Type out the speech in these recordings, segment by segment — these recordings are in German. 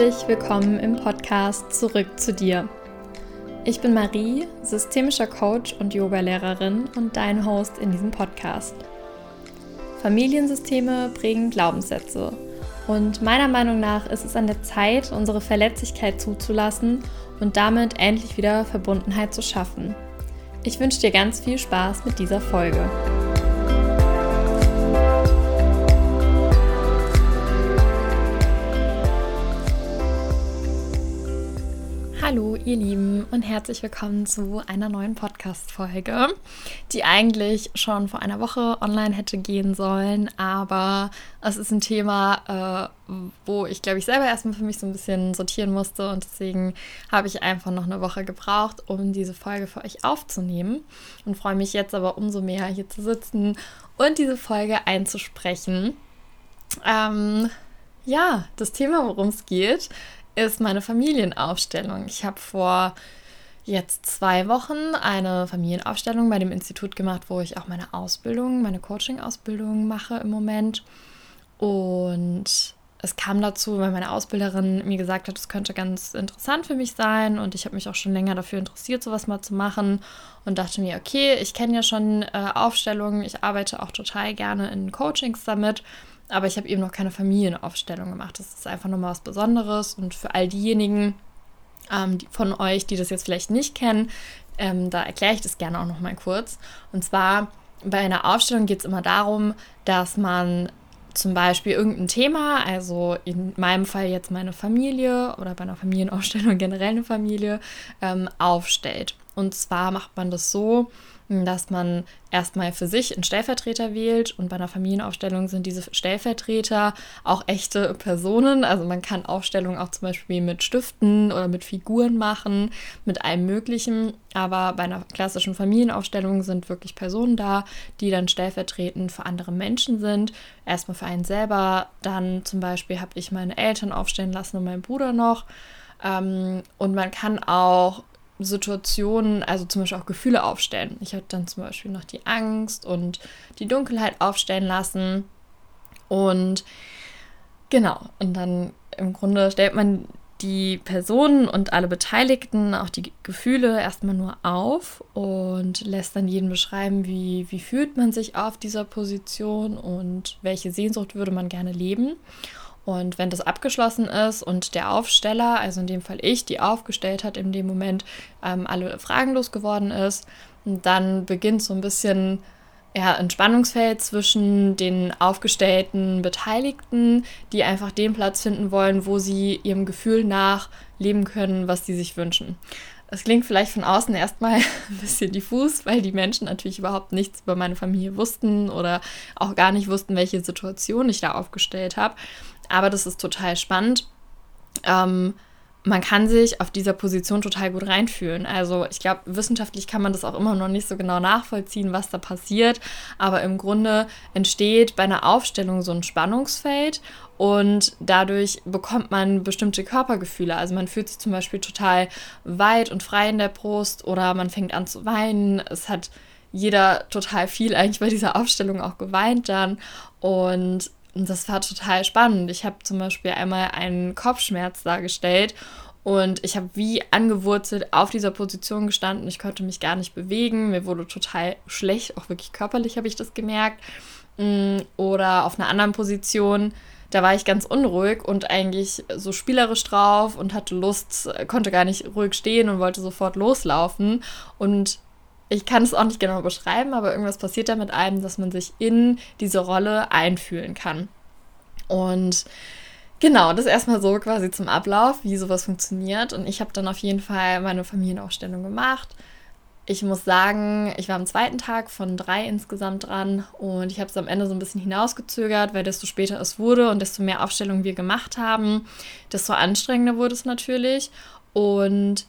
Herzlich willkommen im Podcast Zurück zu dir. Ich bin Marie, systemischer Coach und Yogalehrerin und dein Host in diesem Podcast. Familiensysteme prägen Glaubenssätze und meiner Meinung nach ist es an der Zeit, unsere Verletzlichkeit zuzulassen und damit endlich wieder Verbundenheit zu schaffen. Ich wünsche dir ganz viel Spaß mit dieser Folge. Hallo ihr Lieben und herzlich willkommen zu einer neuen Podcast-Folge, die eigentlich schon vor einer Woche online hätte gehen sollen, aber es ist ein Thema, äh, wo ich glaube ich selber erstmal für mich so ein bisschen sortieren musste und deswegen habe ich einfach noch eine Woche gebraucht, um diese Folge für euch aufzunehmen und freue mich jetzt aber umso mehr hier zu sitzen und diese Folge einzusprechen. Ähm, ja, das Thema, worum es geht, ist meine Familienaufstellung. Ich habe vor jetzt zwei Wochen eine Familienaufstellung bei dem Institut gemacht, wo ich auch meine Ausbildung, meine Coaching-Ausbildung mache im Moment. Und es kam dazu, weil meine Ausbilderin mir gesagt hat, es könnte ganz interessant für mich sein und ich habe mich auch schon länger dafür interessiert, sowas mal zu machen und dachte mir, okay, ich kenne ja schon äh, Aufstellungen, ich arbeite auch total gerne in Coachings damit aber ich habe eben noch keine Familienaufstellung gemacht. Das ist einfach nochmal was Besonderes. Und für all diejenigen ähm, die von euch, die das jetzt vielleicht nicht kennen, ähm, da erkläre ich das gerne auch nochmal kurz. Und zwar bei einer Aufstellung geht es immer darum, dass man zum Beispiel irgendein Thema, also in meinem Fall jetzt meine Familie oder bei einer Familienaufstellung generell eine Familie, ähm, aufstellt. Und zwar macht man das so, dass man erstmal für sich einen Stellvertreter wählt und bei einer Familienaufstellung sind diese Stellvertreter auch echte Personen. Also man kann Aufstellungen auch zum Beispiel mit Stiften oder mit Figuren machen, mit allem Möglichen. Aber bei einer klassischen Familienaufstellung sind wirklich Personen da, die dann stellvertretend für andere Menschen sind. Erstmal für einen selber, dann zum Beispiel habe ich meine Eltern aufstellen lassen und meinen Bruder noch. Ähm, und man kann auch Situationen, also zum Beispiel auch Gefühle aufstellen. Ich habe dann zum Beispiel noch die Angst und die Dunkelheit aufstellen lassen. Und genau, und dann im Grunde stellt man die Personen und alle Beteiligten, auch die Gefühle erstmal nur auf und lässt dann jeden beschreiben, wie, wie fühlt man sich auf dieser Position und welche Sehnsucht würde man gerne leben. Und wenn das abgeschlossen ist und der Aufsteller, also in dem Fall ich, die aufgestellt hat, in dem Moment ähm, alle fragenlos geworden ist, dann beginnt so ein bisschen ja, ein Spannungsfeld zwischen den aufgestellten Beteiligten, die einfach den Platz finden wollen, wo sie ihrem Gefühl nach leben können, was sie sich wünschen. Es klingt vielleicht von außen erstmal ein bisschen diffus, weil die Menschen natürlich überhaupt nichts über meine Familie wussten oder auch gar nicht wussten, welche Situation ich da aufgestellt habe. Aber das ist total spannend. Ähm, man kann sich auf dieser Position total gut reinfühlen. Also ich glaube, wissenschaftlich kann man das auch immer noch nicht so genau nachvollziehen, was da passiert. Aber im Grunde entsteht bei einer Aufstellung so ein Spannungsfeld und dadurch bekommt man bestimmte Körpergefühle. Also man fühlt sich zum Beispiel total weit und frei in der Brust oder man fängt an zu weinen. Es hat jeder total viel eigentlich bei dieser Aufstellung auch geweint dann. Und und das war total spannend. Ich habe zum Beispiel einmal einen Kopfschmerz dargestellt und ich habe wie angewurzelt auf dieser Position gestanden. Ich konnte mich gar nicht bewegen. Mir wurde total schlecht, auch wirklich körperlich habe ich das gemerkt. Mm, oder auf einer anderen Position, da war ich ganz unruhig und eigentlich so spielerisch drauf und hatte Lust, konnte gar nicht ruhig stehen und wollte sofort loslaufen. Und ich kann es auch nicht genau beschreiben, aber irgendwas passiert da mit einem, dass man sich in diese Rolle einfühlen kann. Und genau, das erstmal so quasi zum Ablauf, wie sowas funktioniert. Und ich habe dann auf jeden Fall meine Familienaufstellung gemacht. Ich muss sagen, ich war am zweiten Tag von drei insgesamt dran und ich habe es am Ende so ein bisschen hinausgezögert, weil desto später es wurde und desto mehr Aufstellungen wir gemacht haben, desto anstrengender wurde es natürlich. Und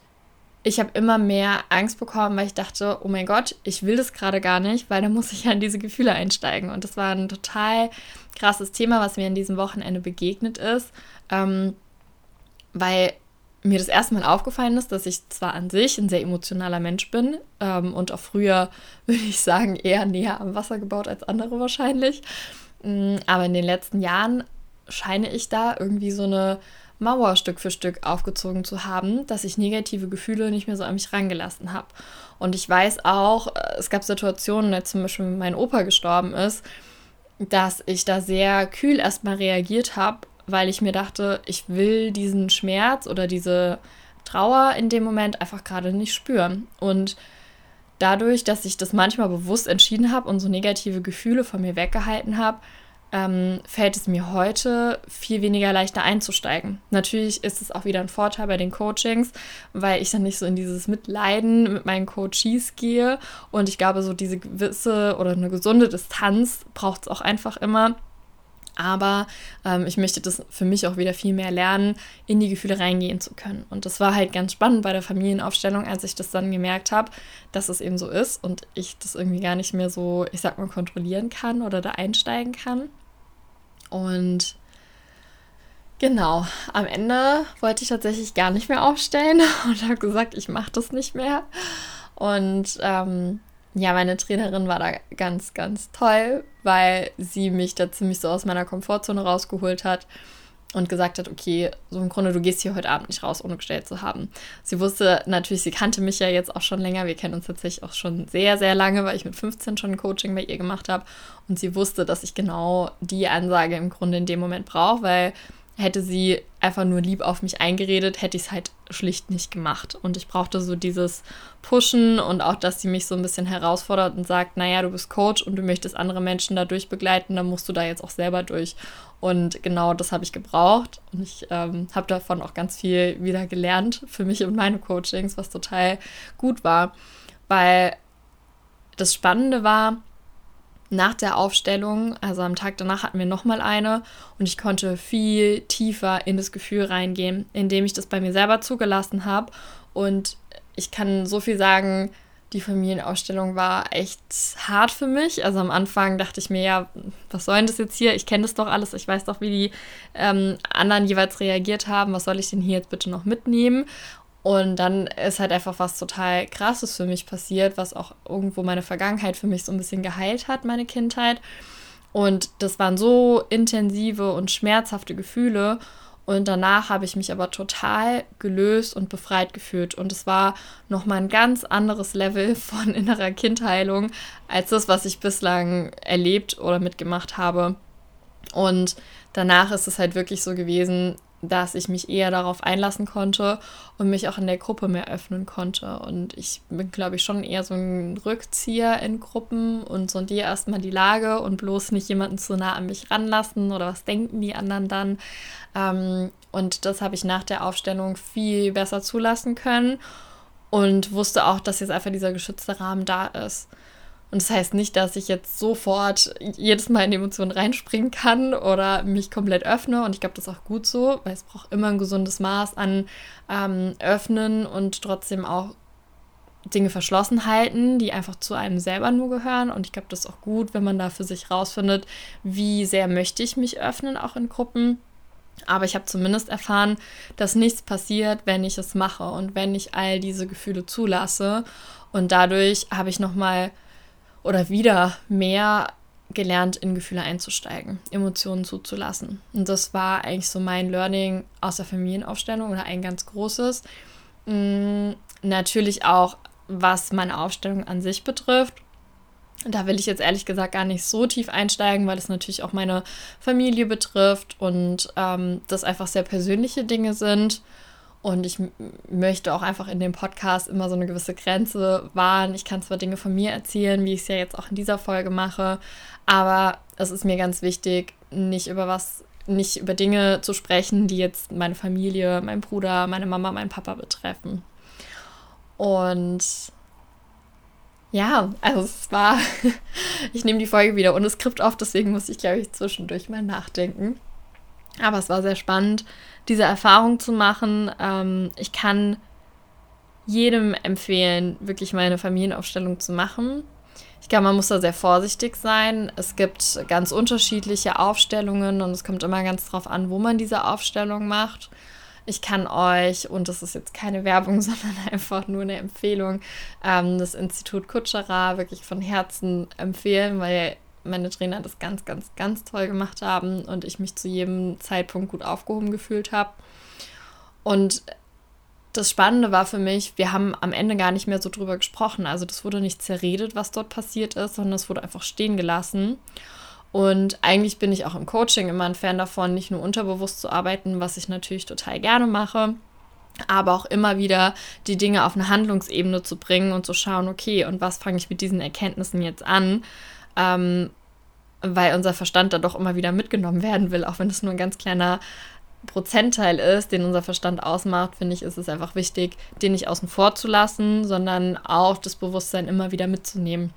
ich habe immer mehr Angst bekommen, weil ich dachte, oh mein Gott, ich will das gerade gar nicht, weil da muss ich ja in diese Gefühle einsteigen. Und das war ein total krasses Thema, was mir in diesem Wochenende begegnet ist, ähm, weil mir das erste Mal aufgefallen ist, dass ich zwar an sich ein sehr emotionaler Mensch bin ähm, und auch früher, würde ich sagen, eher näher am Wasser gebaut als andere wahrscheinlich. Mm, aber in den letzten Jahren scheine ich da irgendwie so eine Mauer Stück für Stück aufgezogen zu haben, dass ich negative Gefühle nicht mehr so an mich rangelassen habe. Und ich weiß auch, äh, es gab Situationen, als zum Beispiel mein Opa gestorben ist, dass ich da sehr kühl erstmal reagiert habe, weil ich mir dachte, ich will diesen Schmerz oder diese Trauer in dem Moment einfach gerade nicht spüren. Und dadurch, dass ich das manchmal bewusst entschieden habe und so negative Gefühle von mir weggehalten habe, ähm, fällt es mir heute viel weniger leichter einzusteigen. Natürlich ist es auch wieder ein Vorteil bei den Coachings, weil ich dann nicht so in dieses Mitleiden mit meinen Coaches gehe. Und ich glaube, so diese gewisse oder eine gesunde Distanz braucht es auch einfach immer. Aber ähm, ich möchte das für mich auch wieder viel mehr lernen, in die Gefühle reingehen zu können. Und das war halt ganz spannend bei der Familienaufstellung, als ich das dann gemerkt habe, dass es eben so ist und ich das irgendwie gar nicht mehr so, ich sag mal, kontrollieren kann oder da einsteigen kann. Und genau, am Ende wollte ich tatsächlich gar nicht mehr aufstellen und habe gesagt, ich mache das nicht mehr. Und ähm, ja, meine Trainerin war da ganz, ganz toll, weil sie mich da ziemlich so aus meiner Komfortzone rausgeholt hat und gesagt hat, okay, so im Grunde, du gehst hier heute Abend nicht raus, ohne gestellt zu haben. Sie wusste natürlich, sie kannte mich ja jetzt auch schon länger. Wir kennen uns tatsächlich auch schon sehr, sehr lange, weil ich mit 15 schon ein Coaching bei ihr gemacht habe. Und sie wusste, dass ich genau die Ansage im Grunde in dem Moment brauche, weil hätte sie einfach nur lieb auf mich eingeredet, hätte ich es halt schlicht nicht gemacht. Und ich brauchte so dieses Pushen und auch, dass sie mich so ein bisschen herausfordert und sagt, naja, du bist Coach und du möchtest andere Menschen dadurch begleiten, dann musst du da jetzt auch selber durch. Und genau das habe ich gebraucht. Und ich ähm, habe davon auch ganz viel wieder gelernt für mich und meine Coachings, was total gut war. Weil das Spannende war, nach der Aufstellung, also am Tag danach hatten wir nochmal eine und ich konnte viel tiefer in das Gefühl reingehen, indem ich das bei mir selber zugelassen habe. Und ich kann so viel sagen, die Familienausstellung war echt hart für mich. Also am Anfang dachte ich mir, ja, was soll denn das jetzt hier? Ich kenne das doch alles, ich weiß doch, wie die ähm, anderen jeweils reagiert haben. Was soll ich denn hier jetzt bitte noch mitnehmen? Und dann ist halt einfach was total Krasses für mich passiert, was auch irgendwo meine Vergangenheit für mich so ein bisschen geheilt hat, meine Kindheit. Und das waren so intensive und schmerzhafte Gefühle. Und danach habe ich mich aber total gelöst und befreit gefühlt. Und es war nochmal ein ganz anderes Level von innerer Kindheilung als das, was ich bislang erlebt oder mitgemacht habe. Und danach ist es halt wirklich so gewesen, dass ich mich eher darauf einlassen konnte und mich auch in der Gruppe mehr öffnen konnte. Und ich bin, glaube ich, schon eher so ein Rückzieher in Gruppen und sondiere erstmal die Lage und bloß nicht jemanden zu nah an mich ranlassen oder was denken die anderen dann. Ähm, und das habe ich nach der Aufstellung viel besser zulassen können und wusste auch, dass jetzt einfach dieser geschützte Rahmen da ist. Und das heißt nicht, dass ich jetzt sofort jedes Mal in Emotionen reinspringen kann oder mich komplett öffne. Und ich glaube, das ist auch gut so, weil es braucht immer ein gesundes Maß an ähm, Öffnen und trotzdem auch Dinge verschlossen halten, die einfach zu einem selber nur gehören. Und ich glaube, das ist auch gut, wenn man da für sich rausfindet, wie sehr möchte ich mich öffnen, auch in Gruppen. Aber ich habe zumindest erfahren, dass nichts passiert, wenn ich es mache und wenn ich all diese Gefühle zulasse. Und dadurch habe ich nochmal oder wieder mehr gelernt, in Gefühle einzusteigen, Emotionen zuzulassen. Und das war eigentlich so mein Learning aus der Familienaufstellung oder ein ganz großes. Mhm, natürlich auch, was meine Aufstellung an sich betrifft. Da will ich jetzt ehrlich gesagt gar nicht so tief einsteigen, weil es natürlich auch meine Familie betrifft und ähm, das einfach sehr persönliche Dinge sind. Und ich möchte auch einfach in dem Podcast immer so eine gewisse Grenze wahren. Ich kann zwar Dinge von mir erzählen, wie ich es ja jetzt auch in dieser Folge mache, aber es ist mir ganz wichtig, nicht über was, nicht über Dinge zu sprechen, die jetzt meine Familie, mein Bruder, meine Mama, mein Papa betreffen. Und ja, also es war, ich nehme die Folge wieder ohne Skript auf, deswegen muss ich, glaube ich, zwischendurch mal nachdenken. Aber es war sehr spannend, diese Erfahrung zu machen. Ähm, ich kann jedem empfehlen, wirklich mal eine Familienaufstellung zu machen. Ich glaube, man muss da sehr vorsichtig sein. Es gibt ganz unterschiedliche Aufstellungen und es kommt immer ganz drauf an, wo man diese Aufstellung macht. Ich kann euch, und das ist jetzt keine Werbung, sondern einfach nur eine Empfehlung, ähm, das Institut Kutscherer wirklich von Herzen empfehlen, weil meine Trainer das ganz, ganz, ganz toll gemacht haben und ich mich zu jedem Zeitpunkt gut aufgehoben gefühlt habe. Und das Spannende war für mich, wir haben am Ende gar nicht mehr so drüber gesprochen. Also das wurde nicht zerredet, was dort passiert ist, sondern es wurde einfach stehen gelassen. Und eigentlich bin ich auch im Coaching immer ein Fan davon, nicht nur unterbewusst zu arbeiten, was ich natürlich total gerne mache, aber auch immer wieder die Dinge auf eine Handlungsebene zu bringen und zu schauen, okay, und was fange ich mit diesen Erkenntnissen jetzt an? Ähm, weil unser Verstand da doch immer wieder mitgenommen werden will, auch wenn es nur ein ganz kleiner Prozentteil ist, den unser Verstand ausmacht, finde ich, ist es einfach wichtig, den nicht außen vor zu lassen, sondern auch das Bewusstsein immer wieder mitzunehmen.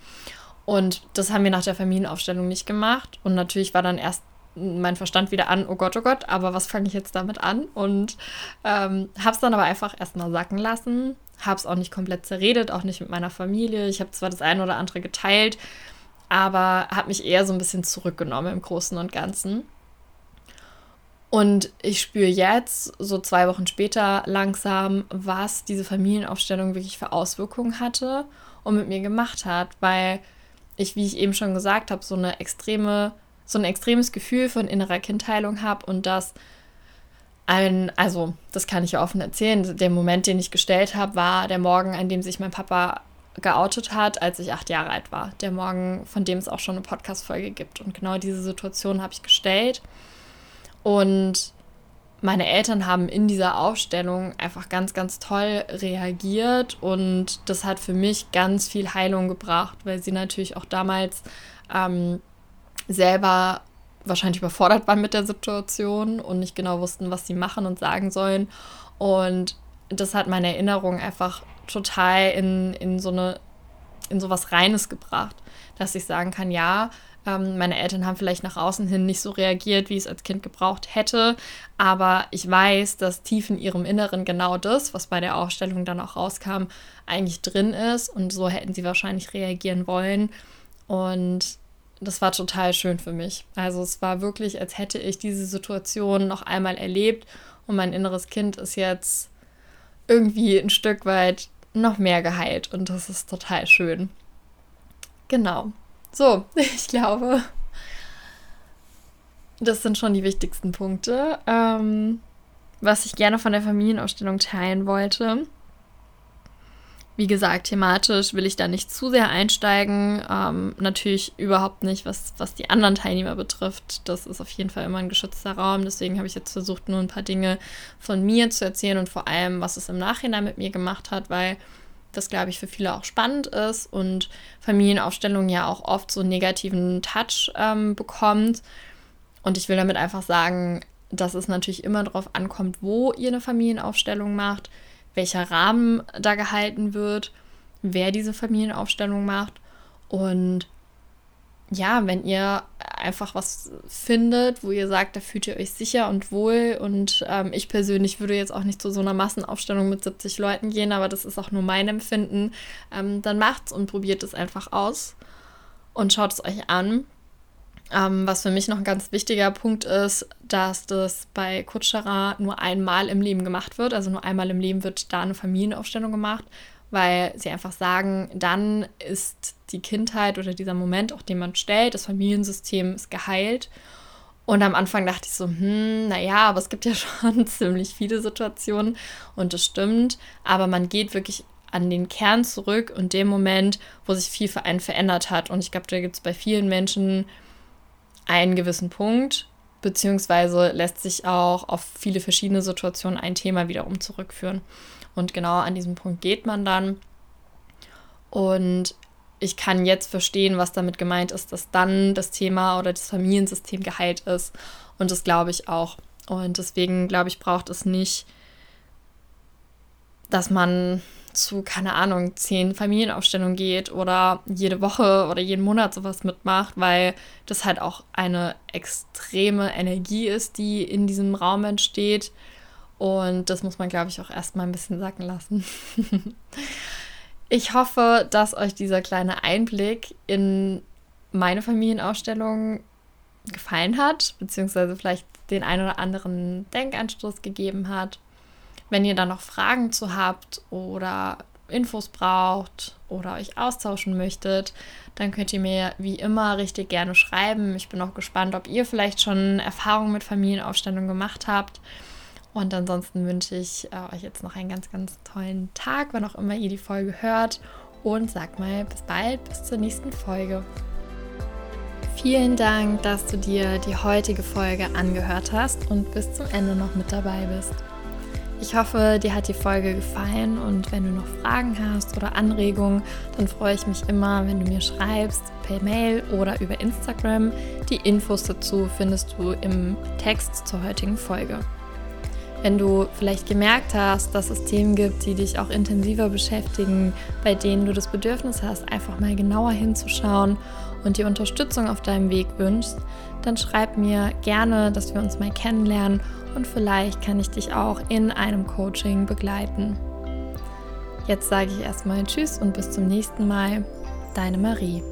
Und das haben wir nach der Familienaufstellung nicht gemacht. Und natürlich war dann erst mein Verstand wieder an, oh Gott, oh Gott, aber was fange ich jetzt damit an? Und ähm, habe es dann aber einfach erstmal sacken lassen, habe es auch nicht komplett zerredet, auch nicht mit meiner Familie. Ich habe zwar das eine oder andere geteilt, aber habe mich eher so ein bisschen zurückgenommen im Großen und Ganzen. Und ich spüre jetzt, so zwei Wochen später, langsam, was diese Familienaufstellung wirklich für Auswirkungen hatte und mit mir gemacht hat, weil ich, wie ich eben schon gesagt habe, so eine extreme, so ein extremes Gefühl von innerer Kindheilung habe und das ein, also das kann ich ja offen erzählen, der Moment, den ich gestellt habe, war der Morgen, an dem sich mein Papa geoutet hat, als ich acht Jahre alt war. Der Morgen, von dem es auch schon eine Podcast-Folge gibt. Und genau diese Situation habe ich gestellt. Und meine Eltern haben in dieser Aufstellung einfach ganz, ganz toll reagiert und das hat für mich ganz viel Heilung gebracht, weil sie natürlich auch damals ähm, selber wahrscheinlich überfordert waren mit der Situation und nicht genau wussten, was sie machen und sagen sollen. Und das hat meine Erinnerung einfach total in, in so eine in so was Reines gebracht, dass ich sagen kann, ja, ähm, meine Eltern haben vielleicht nach außen hin nicht so reagiert, wie es als Kind gebraucht hätte. Aber ich weiß, dass tief in ihrem Inneren genau das, was bei der Aufstellung dann auch rauskam, eigentlich drin ist. Und so hätten sie wahrscheinlich reagieren wollen. Und das war total schön für mich. Also es war wirklich, als hätte ich diese Situation noch einmal erlebt. Und mein inneres Kind ist jetzt irgendwie ein Stück weit noch mehr geheilt. Und das ist total schön. Genau. So, ich glaube, das sind schon die wichtigsten Punkte. Ähm, was ich gerne von der Familienausstellung teilen wollte. Wie gesagt, thematisch will ich da nicht zu sehr einsteigen. Ähm, natürlich überhaupt nicht, was, was die anderen Teilnehmer betrifft. Das ist auf jeden Fall immer ein geschützter Raum. Deswegen habe ich jetzt versucht, nur ein paar Dinge von mir zu erzählen und vor allem, was es im Nachhinein mit mir gemacht hat, weil das, glaube ich, für viele auch spannend ist und Familienaufstellung ja auch oft so einen negativen Touch ähm, bekommt. Und ich will damit einfach sagen, dass es natürlich immer darauf ankommt, wo ihr eine Familienaufstellung macht, welcher Rahmen da gehalten wird, wer diese Familienaufstellung macht und ja, wenn ihr einfach was findet, wo ihr sagt, da fühlt ihr euch sicher und wohl. Und ähm, ich persönlich würde jetzt auch nicht zu so einer Massenaufstellung mit 70 Leuten gehen, aber das ist auch nur mein Empfinden. Ähm, dann macht's und probiert es einfach aus und schaut es euch an. Ähm, was für mich noch ein ganz wichtiger Punkt ist, dass das bei Kutschera nur einmal im Leben gemacht wird. Also nur einmal im Leben wird da eine Familienaufstellung gemacht weil sie einfach sagen, dann ist die Kindheit oder dieser Moment, auch den man stellt, das Familiensystem ist geheilt. Und am Anfang dachte ich so, hm, naja, aber es gibt ja schon ziemlich viele Situationen und das stimmt. Aber man geht wirklich an den Kern zurück und dem Moment, wo sich viel für einen verändert hat. Und ich glaube, da gibt es bei vielen Menschen einen gewissen Punkt, beziehungsweise lässt sich auch auf viele verschiedene Situationen ein Thema wiederum zurückführen. Und genau an diesem Punkt geht man dann. Und ich kann jetzt verstehen, was damit gemeint ist, dass dann das Thema oder das Familiensystem geheilt ist. Und das glaube ich auch. Und deswegen glaube ich, braucht es nicht, dass man zu, keine Ahnung, zehn Familienaufstellungen geht oder jede Woche oder jeden Monat sowas mitmacht, weil das halt auch eine extreme Energie ist, die in diesem Raum entsteht. Und das muss man, glaube ich, auch erstmal ein bisschen sacken lassen. ich hoffe, dass euch dieser kleine Einblick in meine Familienausstellung gefallen hat, beziehungsweise vielleicht den ein oder anderen Denkanstoß gegeben hat. Wenn ihr da noch Fragen zu habt oder Infos braucht oder euch austauschen möchtet, dann könnt ihr mir wie immer richtig gerne schreiben. Ich bin auch gespannt, ob ihr vielleicht schon Erfahrungen mit Familienaufstellung gemacht habt Und ansonsten wünsche ich äh, euch jetzt noch einen ganz, ganz tollen Tag, wann auch immer ihr die Folge hört. Und sag mal bis bald, bis zur nächsten Folge. Vielen Dank, dass du dir die heutige Folge angehört hast und bis zum Ende noch mit dabei bist. Ich hoffe, dir hat die Folge gefallen und wenn du noch Fragen hast oder Anregungen, dann freue ich mich immer, wenn du mir schreibst, per Mail oder über Instagram. Die Infos dazu findest du im Text zur heutigen Folge. Wenn du vielleicht gemerkt hast, dass es Themen gibt, die dich auch intensiver beschäftigen, bei denen du das Bedürfnis hast, einfach mal genauer hinzuschauen und dir Unterstützung auf deinem Weg wünschst, dann schreib mir gerne, dass wir uns mal kennenlernen und vielleicht kann ich dich auch in einem Coaching begleiten. Jetzt sage ich erstmal Tschüss und bis zum nächsten Mal. Deine Marie.